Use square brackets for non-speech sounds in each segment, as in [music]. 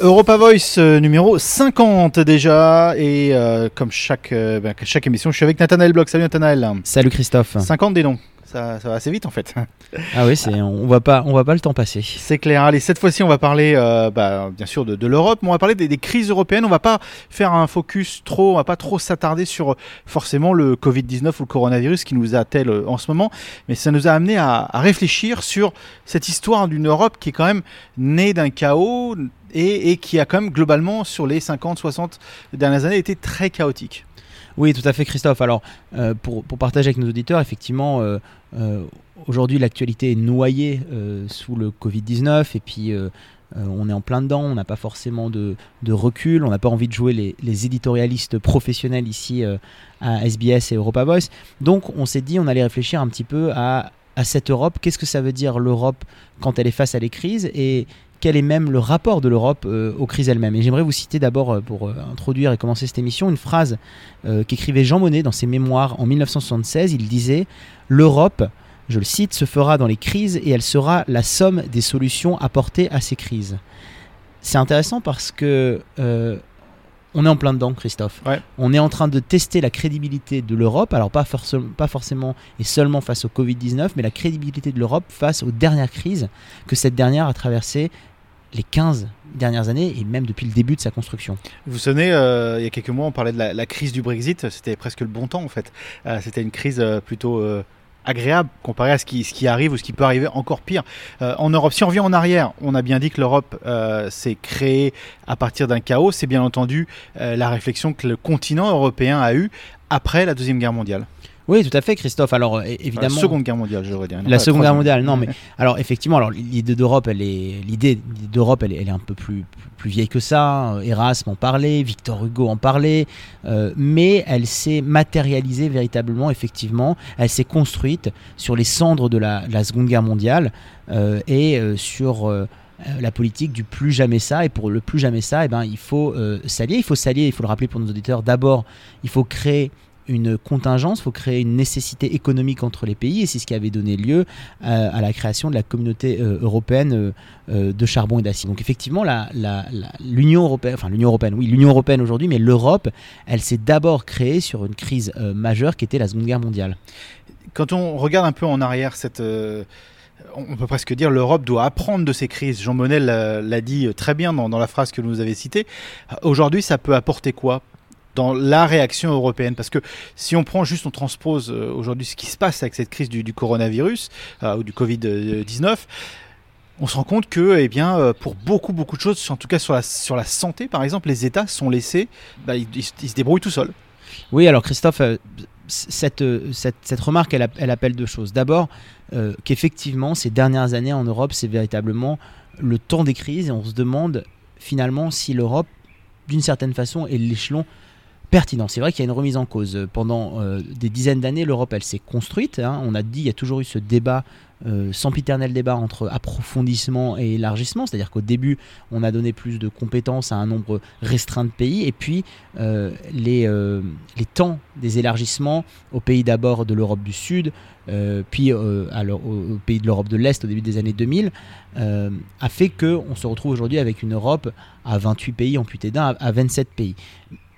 Europa Voice euh, numéro 50 déjà et euh, comme chaque, euh, ben, chaque émission je suis avec Nathanaël Bloch. Salut Nathanaël. Salut Christophe. 50 des noms. Ça, ça, va assez vite en fait. [laughs] Ah oui, c'est, on voit pas, on voit pas le temps passer. C'est clair. Allez, cette fois-ci, on va parler, euh, bah, bien sûr, de, de, l'Europe, mais on va parler des, des, crises européennes. On va pas faire un focus trop, on va pas trop s'attarder sur forcément le Covid-19 ou le coronavirus qui nous attelle en ce moment, mais ça nous a amené à, à réfléchir sur cette histoire d'une Europe qui est quand même née d'un chaos et, et qui a quand même globalement sur les 50-60 dernières années été très chaotique. Oui, tout à fait, Christophe. Alors, euh, pour, partager avec nos auditeurs, effectivement, euh, euh, aujourd'hui, l'actualité est noyée sous le Covid-19 et puis on est en plein dedans, on n'a pas forcément de, recul, on n'a pas envie de jouer les, éditorialistes professionnels ici à SBS et Europa Voice. Donc, on s'est dit, on allait réfléchir un petit peu à, à cette Europe. Qu'est-ce que ça veut dire l'Europe quand elle est face à les crises? Et quel est même le rapport de l'Europe euh, aux crises elles-mêmes. Et j'aimerais vous citer d'abord, euh, pour euh, introduire et commencer cette émission, une phrase qu'écrivait Jean Monnet dans ses mémoires en 1976. Il disait L'Europe, je le cite, se fera dans les crises et elle sera la somme des solutions apportées à ces crises. C'est intéressant parce que on est en plein dedans, Christophe. Ouais. On est en train de tester la crédibilité de l'Europe, alors pas, forcément, pas forcément et seulement face au Covid-19, mais la crédibilité de l'Europe face aux dernières crises que cette dernière a traversées les 15 dernières années et même depuis le début de sa construction. Vous vous souvenez, euh, il y a quelques mois, on parlait de la, crise du Brexit, c'était presque le bon temps en fait. Euh, c'était une crise euh, plutôt agréable comparé à ce qui, ce qui, arrive ou ce qui peut arriver encore pire en Europe. Si on revient en arrière, on a bien dit que l'Europe s'est créée à partir d'un chaos. C'est bien entendu la réflexion que le continent européen a eue après la Deuxième Guerre mondiale. Oui, tout à fait, Christophe. Alors, évidemment. La Seconde Guerre mondiale, je dire. La Seconde Guerre mondiale, non, mais alors effectivement, alors l'idée d'Europe, elle est l'idée d'Europe, elle, elle, est un peu plus, plus, vieille que ça. Erasme en parlait, Victor Hugo en parlait, euh, mais elle s'est matérialisée véritablement, effectivement. Elle s'est construite sur les cendres de la, de la Seconde Guerre mondiale euh, et euh, sur la politique du plus jamais ça. Et pour le plus jamais ça, eh ben, il faut s'allier. Il faut s'allier, il faut le rappeler pour nos auditeurs. D'abord, il faut créer une contingence, il faut créer une nécessité économique entre les pays, et c'est ce qui avait donné lieu à, à la création de la communauté euh, européenne euh, de charbon et d'acier. Donc effectivement, l'Union européenne, oui, l'Union européenne aujourd'hui, mais l'Europe, elle s'est d'abord créée sur une crise euh, majeure qui était la Seconde Guerre mondiale. Quand on regarde un peu en arrière cette on peut presque dire l'Europe doit apprendre de ces crises. Jean Monnet l'a dit très bien dans, dans, la phrase que vous avez citée. Aujourd'hui, ça peut apporter quoi dans la réaction européenne. Parce que si on prend juste, on transpose euh, aujourd'hui ce qui se passe avec cette crise du, coronavirus euh, ou du Covid-19, on se rend compte que, eh bien, euh, pour beaucoup, beaucoup de choses, en tout cas sur la, sur la santé, par exemple, les États sont laissés, bah, ils, se débrouillent tout seuls. Oui, alors Christophe, cette, cette, cette, remarque, elle, elle, appelle deux choses. D'abord, qu'effectivement, ces dernières années en Europe, c'est véritablement le temps des crises et on se demande finalement si l'Europe, d'une certaine façon, est l'échelon C'est vrai qu'il y a une remise en cause. Pendant euh, des dizaines d'années, l'Europe, elle s'est construite. Hein. On a dit, il y a toujours eu ce débat, euh, sempiternel débat entre approfondissement et élargissement. C'est-à-dire qu'au début, on a donné plus de compétences à un nombre restreint de pays. Et puis, euh, les, euh, temps des élargissements aux pays d'abord de l'Europe du Sud, euh, puis aux, pays de l'Europe de l'Est au début des années 2000, a fait qu'on se retrouve aujourd'hui avec une Europe à 28 pays amputés d'un, à 27 pays.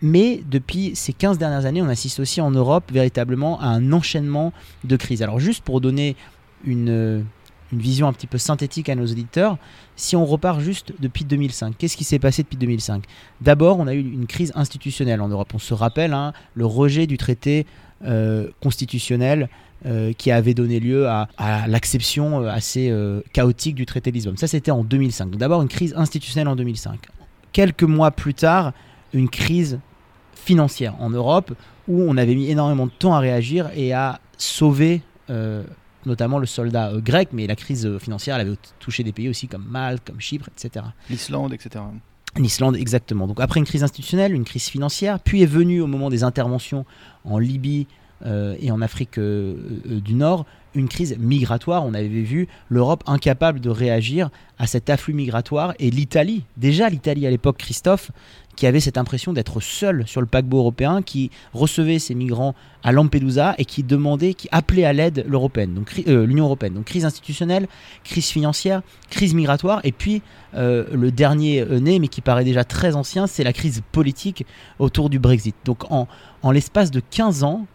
Mais depuis ces 15 dernières années, on assiste aussi en Europe véritablement à un enchaînement de crises. Alors juste pour donner une, une, vision un petit peu synthétique à nos auditeurs, si on repart juste depuis 2005, qu'est-ce qui s'est passé depuis 2005 D'abord, on a eu une crise institutionnelle en Europe. On se rappelle hein, le rejet du traité euh, constitutionnel euh, qui avait donné lieu à, l'acception assez euh, chaotique du traité de Lisbonne. Ça, c'était en 2005. Donc d'abord, une crise institutionnelle en 2005. Quelques mois plus tard, une crise financière en Europe où on avait mis énormément de temps à réagir et à sauver euh, notamment le soldat euh, grec, mais la crise financière elle avait touché des pays aussi comme Malte, comme Chypre, etc. L'Islande, etc. L'Islande, exactement. Donc après une crise institutionnelle, une crise financière, puis est venue au moment des interventions en Libye euh, et en Afrique euh, du Nord une crise migratoire. On avait vu l'Europe incapable de réagir à cet afflux migratoire et l'Italie, déjà l'Italie à l'époque, Christophe, qui avait cette impression d'être seul sur le paquebot européen, qui recevait ces migrants à Lampedusa et qui demandait, qui appelait à l'aide donc euh, l'Union européenne. Donc crise institutionnelle, crise financière, crise migratoire, et puis euh, le dernier euh, né, mais qui paraît déjà très ancien, c'est la crise politique autour du Brexit. Donc en, en l'espace de 15 ans,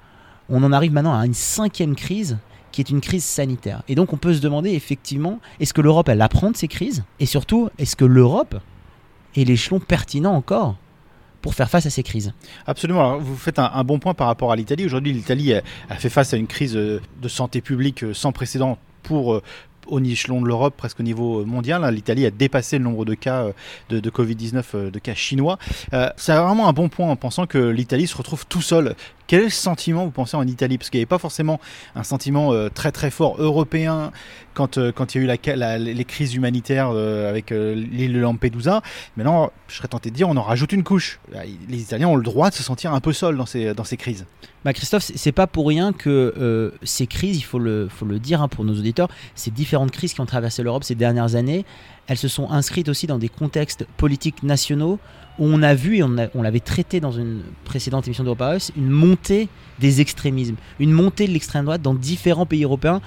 on en arrive maintenant à une cinquième crise qui est une crise sanitaire. Et donc on peut se demander effectivement, est-ce que l'Europe, elle apprend de ces crises? Et surtout, est-ce que l'Europe est l'échelon pertinent encore pour faire face à ces crises? Absolument. Vous faites un, bon point par rapport à l'Italie. Aujourd'hui, l'Italie a, fait face à une crise euh, de santé publique euh, sans précédent pour, euh, au échelon de l'Europe, presque au niveau mondial. L'Italie a dépassé le nombre de cas de Covid-19, de cas chinois. c'est vraiment un bon point en pensant que l'Italie se retrouve tout seul quel est le sentiment, vous pensez, en Italie? Parce qu'il n'y avait pas forcément un sentiment euh, très très fort européen quand, euh, il y a eu les crises humanitaires euh, avec l'île de Lampedusa. Maintenant, je serais tenté de dire, on en rajoute une couche. Les Italiens ont le droit de se sentir un peu seuls dans ces, crises. Bah Christophe, c'est pas pour rien que ces crises, il faut le, faut le dire hein, pour nos auditeurs, ces différentes crises qui ont traversé l'Europe ces dernières années, elles se sont inscrites aussi dans des contextes politiques nationaux où on a vu, et on, l'avait traité dans une précédente émission d'Europa House, une montée des extrémismes, une montée de l'extrême droite dans différents pays européens,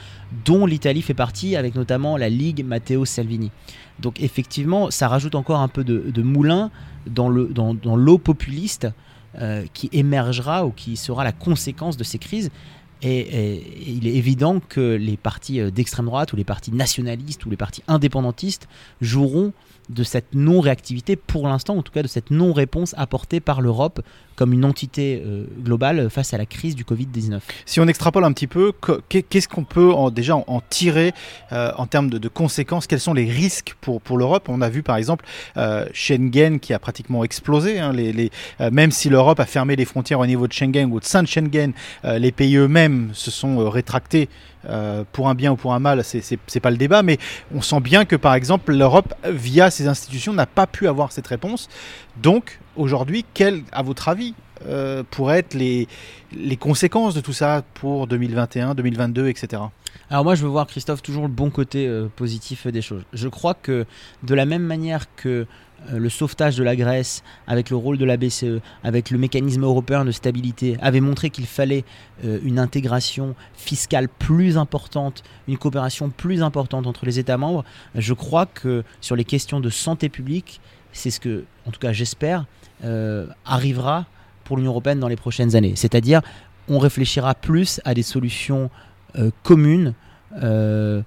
dont l'Italie fait partie, avec notamment la Ligue Matteo Salvini. Donc effectivement, ça rajoute encore un peu de, moulin dans l'eau populiste euh, qui émergera ou qui sera la conséquence de ces crises. Et, il est évident que les partis euh, d'extrême droite ou les partis nationalistes ou les partis indépendantistes joueront de cette non-réactivité, pour l'instant, en tout cas de cette non-réponse apportée par l'Europe comme une entité euh, globale face à la crise du Covid-19. Si on extrapole un petit peu, qu'est-ce qu'on peut déjà en tirer euh, en termes de, conséquences? Quels sont les risques pour, pour l'Europe? On a vu par exemple euh, Schengen qui a pratiquement explosé. Hein, même si l'Europe a fermé les frontières au niveau de Schengen ou de Saint-Schengen, les pays eux-mêmes se sont rétractés pour un bien ou pour un mal, c'est pas le débat, mais on sent bien que par exemple l'Europe, via ses institutions, n'a pas pu avoir cette réponse. Donc aujourd'hui, quel, à votre avis, euh, pourraient être les, les conséquences de tout ça pour 2021, 2022, etc. Alors moi, je veux voir, Christophe, toujours le bon côté euh, positif des choses. Je crois que de la même manière que euh, le sauvetage de la Grèce, avec le rôle de la BCE, avec le mécanisme européen de stabilité, avait montré qu'il fallait une intégration fiscale plus importante, une coopération plus importante entre les États membres, je crois que sur les questions de santé publique, c'est ce que, en tout cas j'espère, euh, arrivera pour l'Union européenne dans les prochaines années. C'est-à-dire, on réfléchira plus à des solutions euh, communes. Euh,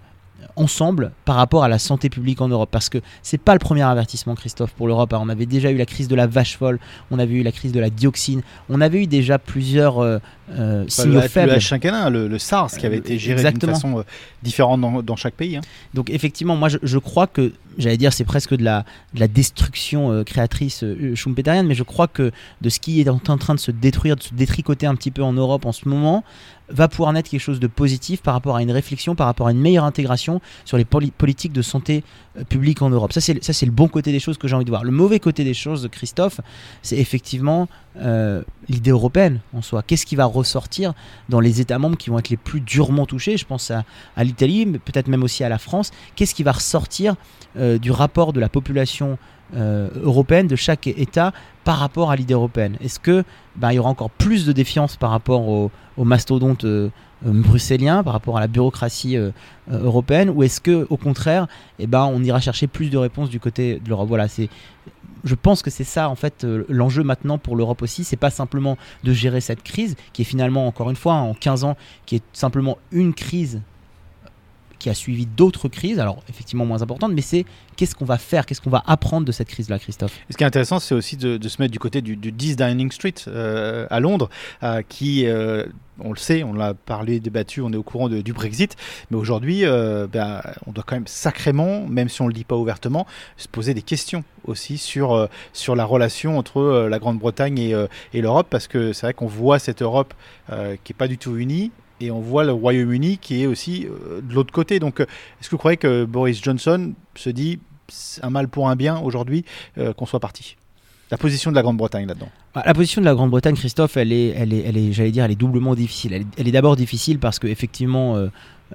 ensemble par rapport à la santé publique en Europe parce que c'est pas le premier avertissement Christophe pour l'Europe on avait déjà eu la crise de la vache folle on avait eu la crise de la dioxine on avait eu déjà plusieurs signaux faibles le, le, SARS qui avait été géré d'une façon différente dans, chaque pays hein. donc effectivement moi je crois que j'allais dire, c'est presque de la, de la destruction euh, créatrice euh, schumpeterienne, mais je crois que de ce qui est en train de se détruire, de se détricoter un petit peu en Europe en ce moment, va pouvoir naître quelque chose de positif par rapport à une réflexion, par rapport à une meilleure intégration sur les politiques de santé euh, publique en Europe. Ça, c'est le bon côté des choses que j'ai envie de voir. Le mauvais côté des choses, Christophe, c'est effectivement euh, l'idée européenne en soi. Qu'est-ce qui va ressortir dans les États membres qui vont être les plus durement touchés? Je pense à, l'Italie, mais peut-être même aussi à la France. Qu'est-ce qui va ressortir euh, du rapport de la population euh, européenne de chaque État par rapport à l'idée européenne? Est-ce que bah, il y aura encore plus de défiance par rapport aux au mastodontes euh, par rapport à la bureaucratie européenne, ou est-ce que au contraire, eh ben, on ira chercher plus de réponses du côté de l'Europe? Voilà, c'est je pense que c'est ça en fait l'enjeu maintenant pour l'Europe aussi, c'est pas simplement de gérer cette crise qui est finalement encore une fois en 15 ans qui est simplement une crise qui a suivi d'autres crises, alors effectivement moins importantes, mais c'est qu'est-ce qu'on va faire, qu'est-ce qu'on va apprendre de cette crise-là, Christophe? Ce qui est intéressant, c'est aussi de, se mettre du côté du, 10 Downing Street euh, à Londres, euh, qui euh, on le sait, on l'a parlé, débattu, on est au courant du Brexit, mais aujourd'hui, ben, on doit quand même sacrément, même si on ne le dit pas ouvertement, se poser des questions aussi sur, sur la relation entre la Grande-Bretagne et, et l'Europe, parce que c'est vrai qu'on voit cette Europe qui n'est pas du tout unie, et on voit le Royaume-Uni qui est aussi euh, de l'autre côté. Donc, euh, est-ce que vous croyez que Boris Johnson se dit un mal pour un bien aujourd'hui euh, qu'on soit parti? La position de la Grande-Bretagne là-dedans Bah, la position de la Grande-Bretagne, Christophe, elle est, elle est, j'allais dire, elle est doublement difficile. Elle est, d'abord difficile parce que effectivement,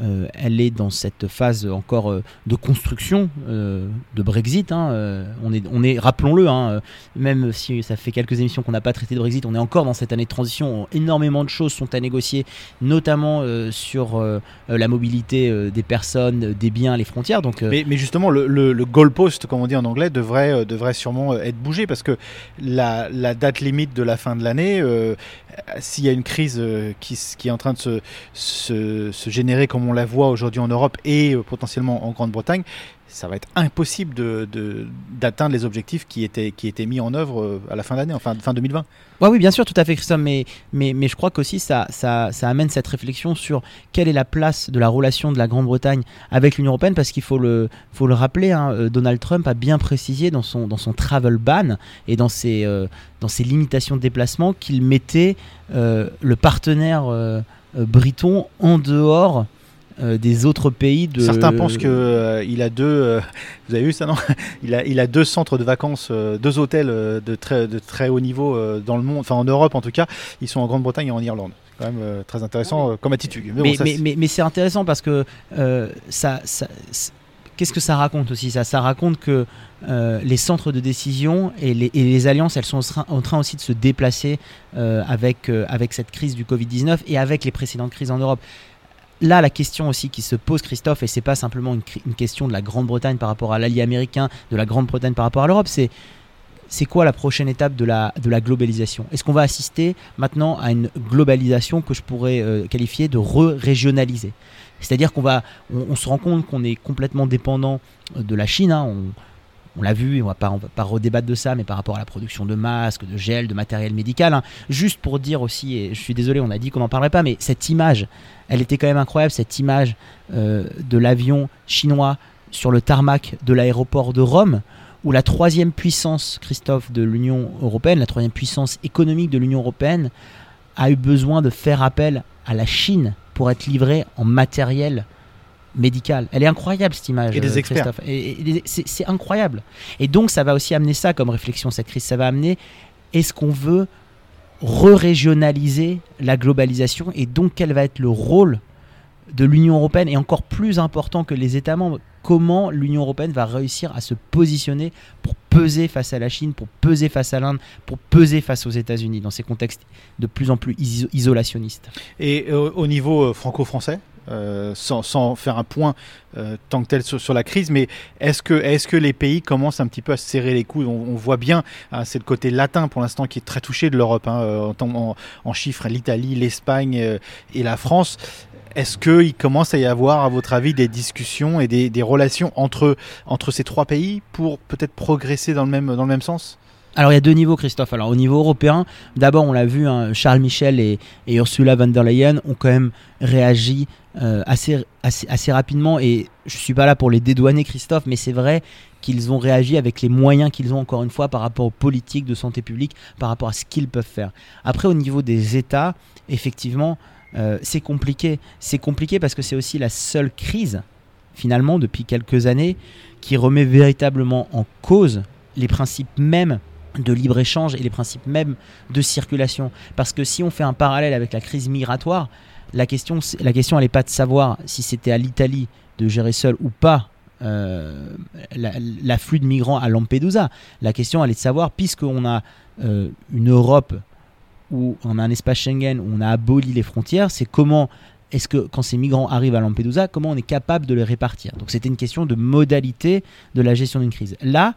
euh, elle est dans cette phase encore euh, de construction euh, de Brexit. hein, on est, on est rappelons-le, hein, même si ça fait quelques émissions qu'on n'a pas traité de Brexit, on est encore dans cette année de transition. Énormément de choses sont à négocier, notamment sur la mobilité des personnes, des biens, les frontières. Donc, Mais, justement, le, le, le goalpost, comme on dit en anglais, devrait, devrait sûrement être bougé parce que la, date limite de la fin de l'année, s'il y a une crise qui est en train de se, se, se générer comme on la voit aujourd'hui en Europe et euh, potentiellement en Grande-Bretagne, ça va être impossible d'atteindre les objectifs qui étaient, qui étaient mis en œuvre euh, à la fin d'année, enfin fin 2020. Ouais, oui, bien sûr, tout à fait, Christophe, mais, mais, je crois qu'aussi ça, ça, ça amène cette réflexion sur quelle est la place de la relation de la Grande-Bretagne avec l'Union Européenne, parce qu'il faut le, faut le rappeler, hein, euh, Donald Trump a bien précisé dans son, dans son travel ban et dans ses, dans ses limitations de déplacement qu'il mettait le partenaire briton en dehors euh, des autres pays de... Certains pensent que euh, il a deux. euh, [laughs] vous avez vu ça non [laughs] il a, il a deux centres de vacances, euh, deux hôtels de très, de très haut niveau euh, dans le monde, enfin en Europe en tout cas. Ils sont en Grande-Bretagne et en Irlande. C'est quand même euh, très intéressant euh, comme attitude. Mais, bon, Mais, ça, mais, c'est- mais- mais c'est intéressant parce que euh, ça, qu'est-ce que ça raconte aussi ça, ça raconte que euh, les centres de décision et les, et les alliances, elles sont en train, en train aussi de se déplacer euh, avec, euh, avec cette crise du Covid-19 et avec les précédentes crises en Europe. Là, la question aussi qui se pose, Christophe, et c'est pas simplement une, question de la Grande-Bretagne par rapport à l'allié américain, de la Grande-Bretagne par rapport à l'Europe, c'est c'est quoi la prochaine étape de la, globalisation? Est-ce qu'on va assister maintenant à une globalisation que je pourrais euh, qualifier de re-régionalisée? C'est-à-dire qu'on va, se rend compte qu'on est complètement dépendant euh, de la Chine. hein, on l'a vu, on va pas, on va pas redébattre de ça, mais par rapport à la production de masques, de gel, de matériel médical, hein, juste pour dire aussi, et je suis désolé, on a dit qu'on n'en parlerait pas, mais cette image, elle était quand même incroyable, cette image euh, de l'avion chinois sur le tarmac de l'aéroport de Rome, où la troisième puissance, Christophe, de l'Union européenne, la troisième puissance économique de l'Union européenne, a eu besoin de faire appel à la Chine pour être livrée en matériel médical. Elle est incroyable cette image. Et des euh, experts. C'est incroyable. Et donc ça va aussi amener ça comme réflexion, cette crise. Ça va amener, est-ce qu'on veut re-régionaliser la globalisation et donc quel va être le rôle de l'Union européenne et encore plus important que les États membres? Comment l'Union européenne va réussir à se positionner pour peser face à la Chine, pour peser face à l'Inde, pour peser face aux États-Unis dans ces contextes de plus en plus iso- isolationnistes? Et euh, au niveau euh, franco-français, euh, sans, faire un point euh, tant que tel sur, la crise, mais est-ce que, est que les pays commencent un petit peu à se serrer les coudes? On, voit bien, hein, c'est le côté latin pour l'instant qui est très touché de l'Europe, hein, euh, en, chiffres, l'Italie, l'Espagne et la France. Est-ce qu'il commence à y avoir, à votre avis, des discussions et des, relations entre, entre ces trois pays pour peut-être progresser dans le même, dans le même sens? Alors il y a deux niveaux, Christophe. Alors au niveau européen, d'abord on l'a vu, hein, Charles Michel et Ursula von der Leyen ont quand même réagi euh, assez, assez, rapidement. Et je suis pas là pour les dédouaner, Christophe, mais c'est vrai qu'ils ont réagi avec les moyens qu'ils ont encore une fois par rapport aux politiques de santé publique, par rapport à ce qu'ils peuvent faire. Après au niveau des États, effectivement, euh, c'est compliqué. C'est compliqué parce que c'est aussi la seule crise, finalement, depuis quelques années, qui remet véritablement en cause les principes mêmes de libre-échange et les principes même de circulation. Parce que si on fait un parallèle avec la crise migratoire, la question, la question n'est pas de savoir si c'était à l'Italie de gérer seul ou pas euh, la- l'afflux de migrants à Lampedusa. La question elle est de savoir, puisqu'on a euh, une Europe où on a un espace Schengen, où on a aboli les frontières, c'est comment est-ce que quand ces migrants arrivent à Lampedusa, comment on est capable de les répartir? Donc c'était une question de modalité de la gestion d'une crise. Là,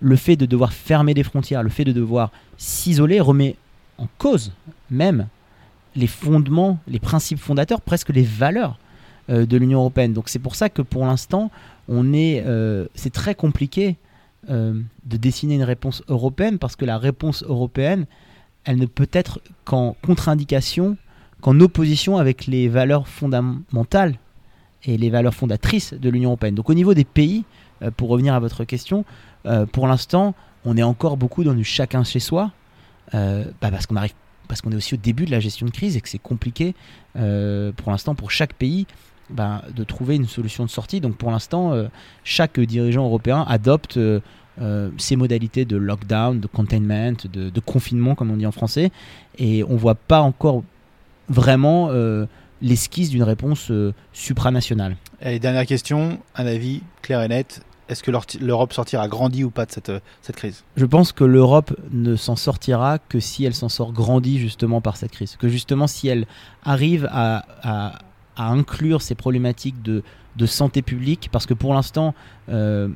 le fait de devoir fermer des frontières, le fait de devoir s'isoler remet en cause même les fondements, les principes fondateurs, presque les valeurs euh, de l'Union européenne. Donc c'est pour ça que pour l'instant, on est, euh, c'est très compliqué euh, de dessiner une réponse européenne parce que la réponse européenne, elle ne peut être qu'en contre-indication, qu'en opposition avec les valeurs fondamentales et les valeurs fondatrices de l'Union européenne. Donc au niveau des pays, pour revenir à votre question, pour l'instant, on est encore beaucoup dans du chacun chez soi, bah, parce qu'on arrive, parce qu'on est aussi au début de la gestion de crise et que c'est compliqué euh, pour l'instant pour chaque pays bah, de trouver une solution de sortie. Donc pour l'instant, euh, chaque dirigeant européen adopte euh, ces modalités de lockdown, de containment, de, confinement, comme on dit en français. Et on ne voit pas encore vraiment l'esquisse d'une réponse supranationale. Dernière question, un avis clair et net. Est-ce que l'Europe sortira grandie ou pas de cette, cette crise? Je pense que l'Europe ne s'en sortira que si elle s'en sort grandie justement par cette crise. Que justement si elle arrive à, inclure ces problématiques de, de, santé publique, parce que pour l'instant, euh,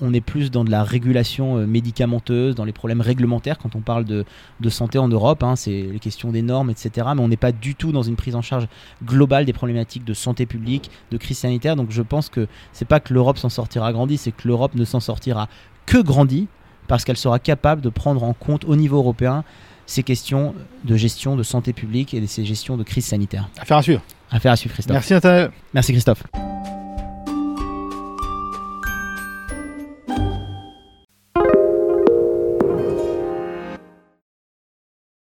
on est plus dans de la régulation euh, médicamenteuse, dans les problèmes réglementaires quand on parle de, de santé en Europe, hein, c'est les questions des normes, etc. Mais on n'est pas du tout dans une prise en charge globale des problématiques de santé publique, de crise sanitaire. Donc je pense que c'est pas que l'Europe s'en sortira grandie, c'est que l'Europe ne s'en sortira que grandie parce qu'elle sera capable de prendre en compte au niveau européen ces questions de gestion de santé publique et ces gestions de crise sanitaire. Affaire à suivre. Affaire à suivre, Christophe. Merci Nathanaël. Merci Christophe.